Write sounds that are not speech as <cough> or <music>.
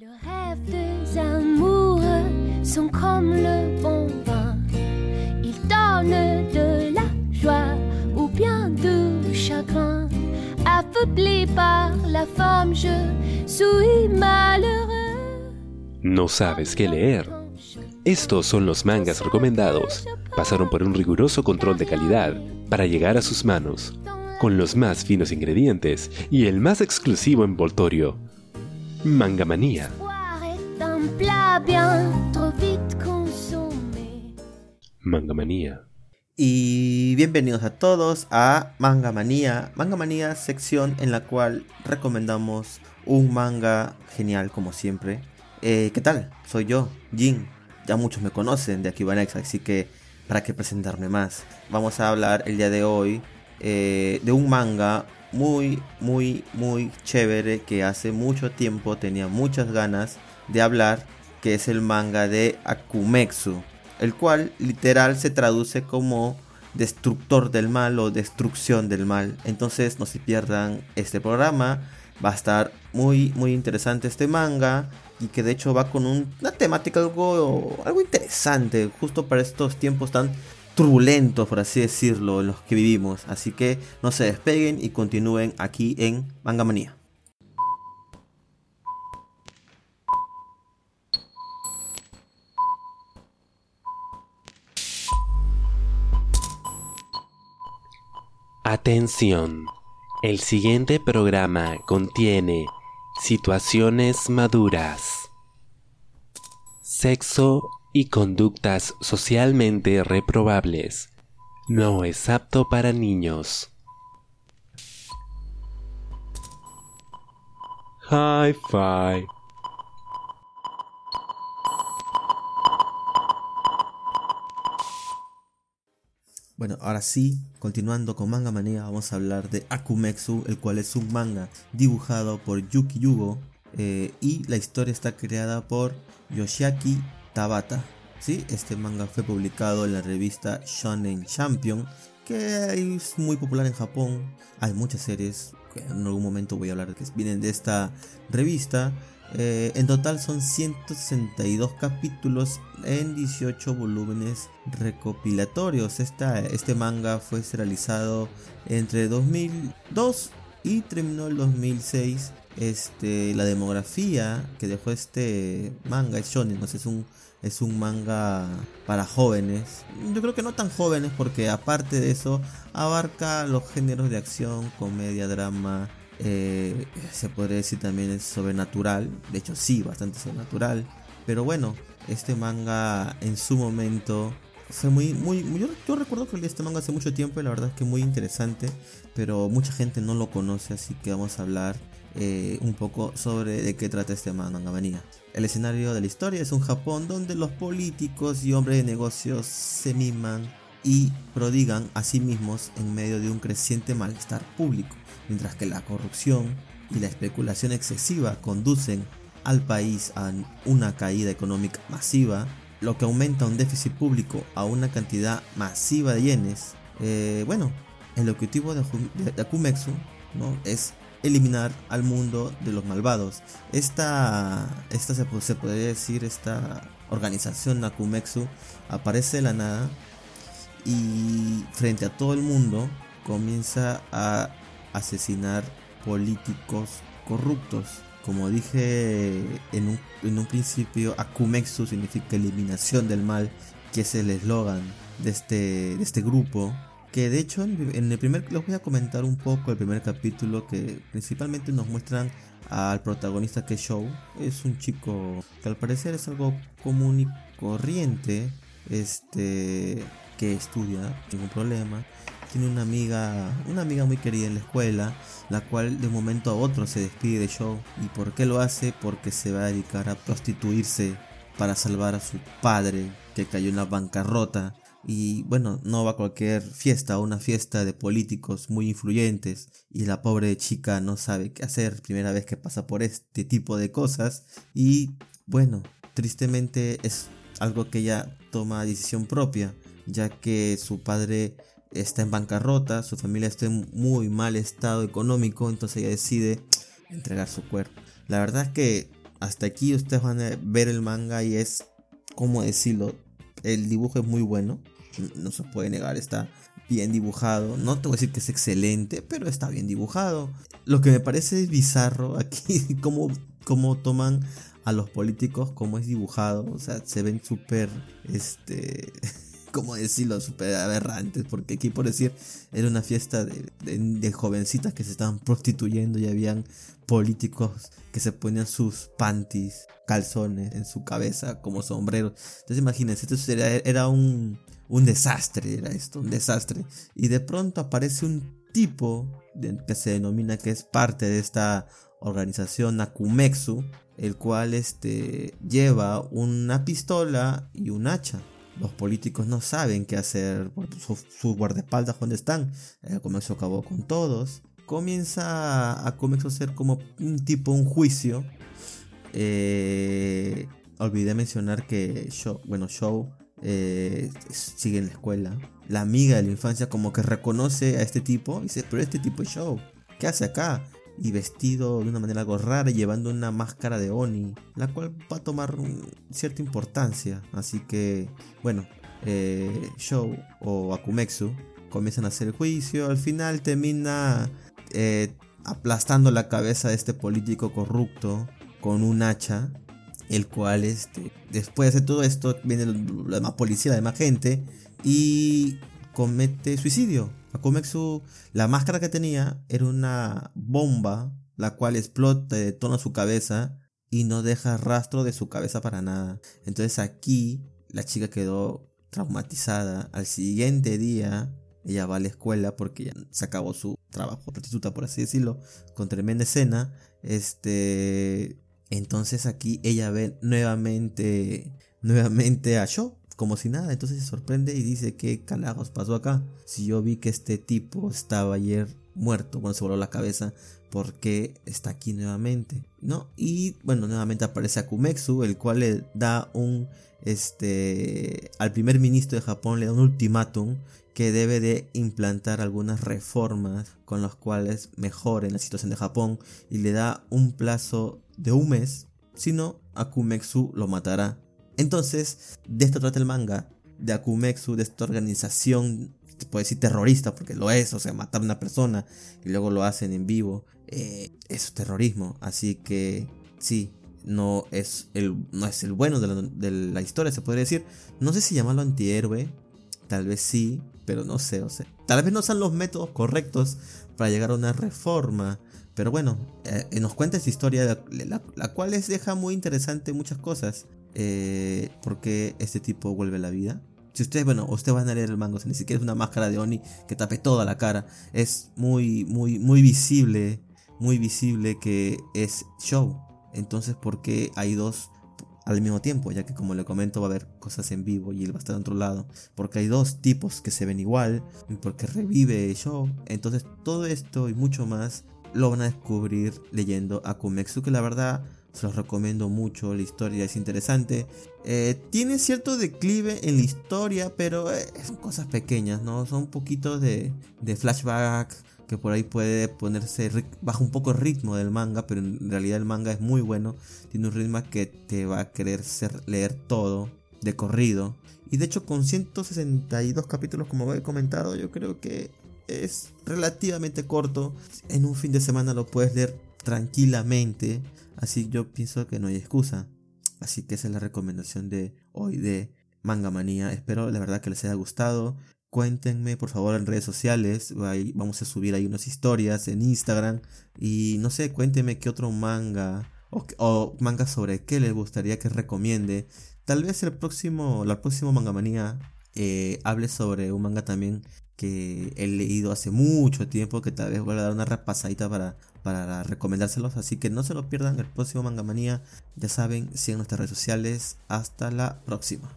Le rêve des amoureux sont comme le bon vin. Ils donnent de la joie ou bien du chagrin. Affublé par la femme, je suis malheureux. ¿No sabes qué leer? Estos son los mangas recomendados. Pasaron por un riguroso control de calidad para llegar a sus manos, con los más finos ingredientes y el más exclusivo envoltorio. Mangamanía. Mangamanía. Y bienvenidos a todos a Manga Manía. Manga Manía, sección en la cual recomendamos un manga genial como siempre. Eh, ¿Qué tal? Soy yo, Jin. Ya muchos me conocen de Akibanex, así que para qué presentarme más. Vamos a hablar el día de hoy eh, de un manga muy, muy, muy chévere que hace mucho tiempo tenía muchas ganas de hablar, que es el manga de Akumexu, el cual literal se traduce como destructor del mal o destrucción del mal. Entonces no se pierdan este programa, va a estar muy, muy interesante este manga y que de hecho va con un- una temática algo, algo interesante, justo para estos tiempos tan turbulentos, por así decirlo, los que vivimos. Así que no se despeguen y continúen aquí en Manga Manía. Atención. El siguiente programa contiene situaciones maduras, sexo y conductas socialmente reprobables. No es apto para niños. Hi-Fi. Bueno, ahora sí, continuando con Manga Manía, vamos a hablar de Akumexu, el cual es un manga dibujado por Yuki Yugo eh, y la historia está creada por Yoshiaki Tabata. ¿sí? Este manga fue publicado en la revista Shonen Champion, que es muy popular en Japón. Hay muchas series, que en algún momento voy a hablar que vienen de esta revista. Eh, en total son 162 capítulos en 18 volúmenes recopilatorios. Esta, este manga fue realizado entre 2002 y terminó el 2006. Este, la demografía que dejó este manga es shonen, o sea, es un es un manga para jóvenes. Yo creo que no tan jóvenes porque aparte de eso abarca los géneros de acción, comedia, drama, eh, se podría decir también es sobrenatural, de hecho sí, bastante sobrenatural, pero bueno, este manga en su momento fue muy, muy, muy- yo, recuerdo que leí este manga hace mucho tiempo y la verdad es que muy interesante, pero mucha gente no lo conoce, así que vamos a hablar eh, un poco sobre de qué trata este manga manía. El escenario de la historia es un Japón donde los políticos y hombres de negocios se miman y prodigan a sí mismos en medio de un creciente malestar público, mientras que la corrupción y la especulación excesiva conducen al país a una caída económica masiva, lo que aumenta un déficit público a una cantidad masiva de yenes. Eh, bueno, el objetivo de, Akumexu ¿no? es eliminar al mundo de los malvados. Esta, esta se, se podría decir, esta organización Akumexu aparece de la nada y frente a todo el mundo comienza a asesinar políticos corruptos. Como dije en un, en un principio, Akumexu significa eliminación del mal, que es el eslogan de este, de este grupo. Que de hecho en, el primer, les voy a comentar un poco el primer capítulo que principalmente nos muestran al protagonista que es Show. Es un chico que al parecer es algo común y corriente. Este que estudia, ningún problema. Tiene una amiga, una amiga muy querida en la escuela, la cual de un momento a otro se despide de Show. ¿Y por qué lo hace? Porque se va a dedicar a prostituirse para salvar a su padre que cayó en la bancarrota. Y bueno, no va a cualquier fiesta, una fiesta de políticos muy influyentes. Y la pobre chica no sabe qué hacer, primera vez que pasa por este tipo de cosas. Y bueno, tristemente es algo que ella toma decisión propia, ya que su padre está en bancarrota, su familia está en muy mal estado económico, entonces ella decide entregar su cuerpo. La verdad es que hasta aquí ustedes van a ver el manga y es, ¿cómo decirlo? El dibujo es muy bueno, no se puede negar, está bien dibujado. No te voy a decir que es excelente, pero está bien dibujado. Lo que me parece bizarro aquí, <laughs> cómo, cómo toman a los políticos, cómo es dibujado. O sea, se ven súper, este... <laughs> ¿cómo decirlo? Súper aberrantes, porque aquí por decir, era una fiesta de, jovencitas que se estaban prostituyendo y habían políticos que se ponían sus panties, calzones en su cabeza como sombreros. Entonces imagínense, esto era, un, desastre, era esto, un desastre. Y de pronto aparece un tipo que se denomina que es parte de esta organización Akumexu, el cual este, lleva una pistola y un hacha. Los políticos no saben qué hacer, sus guardaespaldas dónde están. Akumexu acabó con todos. Comienza a Akumexu a ser como un tipo, un juicio. Eh, olvidé mencionar que Show, bueno, Show eh, sigue en la escuela. La amiga de la infancia como que reconoce a este tipo y dice, pero este tipo es Show, ¿qué hace acá? Y vestido de una manera algo rara, llevando una máscara de Oni, la cual va a tomar cierta importancia. Así que, bueno, eh, Show o Akumexu comienzan a hacer juicio. Al final termina eh, aplastando la cabeza de este político corrupto con un hacha el cual este, después de todo esto viene la demás policía, la demás gente y comete suicidio. Akomexu, la máscara que tenía era una bomba, la cual explota detona su cabeza y no deja rastro de su cabeza para nada. Entonces aquí la chica quedó traumatizada. Al siguiente día ella va a la escuela porque ya se acabó su trabajo prostituta, por así decirlo, con tremenda escena. Este entonces aquí ella ve nuevamente, nuevamente a Sho, como si nada. Entonces se sorprende y dice, ¿qué calagos pasó acá? Si yo vi que este tipo estaba ayer muerto, bueno, se voló la cabeza, ¿por qué está aquí nuevamente? ¿No? Y bueno, nuevamente aparece Akumexu, el cual le da un, este, al primer ministro de Japón le da un ultimátum que debe de implantar algunas reformas con las cuales mejoren la situación de Japón y le da un plazo de un mes, si no, Akumexu lo matará. Entonces, de esto trata el manga, de Akumexu, de esta organización, se puede decir terrorista, porque lo es, o sea, matar a una persona y luego lo hacen en vivo, eh, es terrorismo. Así que, sí, no es el, no es el bueno de la, la historia, se podría decir. No sé si llamarlo antihéroe, tal vez sí, pero no sé, o sea, tal vez no sean los métodos correctos para llegar a una reforma. Pero bueno, eh, nos cuenta esta historia, la, cual les deja muy interesante muchas cosas. Eh, porque este tipo vuelve a la vida. Si ustedes, bueno, ustedes van a leer el mango, ni siquiera es una máscara de Oni que tape toda la cara. Es muy, muy, muy visible, muy visible que es show. Entonces, ¿por qué hay dos al mismo tiempo, ya que como le comento va a haber cosas en vivo y él va a estar en otro lado, porque hay dos tipos que se ven igual, porque revive show, entonces todo esto y mucho más lo van a descubrir leyendo Akumexu, que la verdad los recomiendo mucho, la historia es interesante. Eh, tiene cierto declive en la historia, pero eh, son cosas pequeñas, ¿no? Son un poquito de, de flashback, que por ahí puede ponerse, baja un poco el ritmo del manga, pero en realidad el manga es muy bueno, tiene un ritmo que te va a querer leer todo de corrido. Y de hecho con 162 capítulos como he comentado, yo creo que es relativamente corto. En un fin de semana lo puedes leer tranquilamente, así yo pienso que no hay excusa. Así que esa es la recomendación de hoy de Manga Manía. Espero la verdad que les haya gustado. Cuéntenme por favor en redes sociales, vamos a subir ahí unas historias en Instagram y no sé, cuéntenme qué otro manga o, manga sobre qué les gustaría que recomiende. Tal vez el próximo, la próxima manga manía eh, hable sobre un manga también que he leído hace mucho tiempo, que tal vez voy a dar una repasadita para, para recomendárselos, así que no se lo pierdan el próximo manga manía. Ya saben, sigan nuestras redes sociales. Hasta la próxima.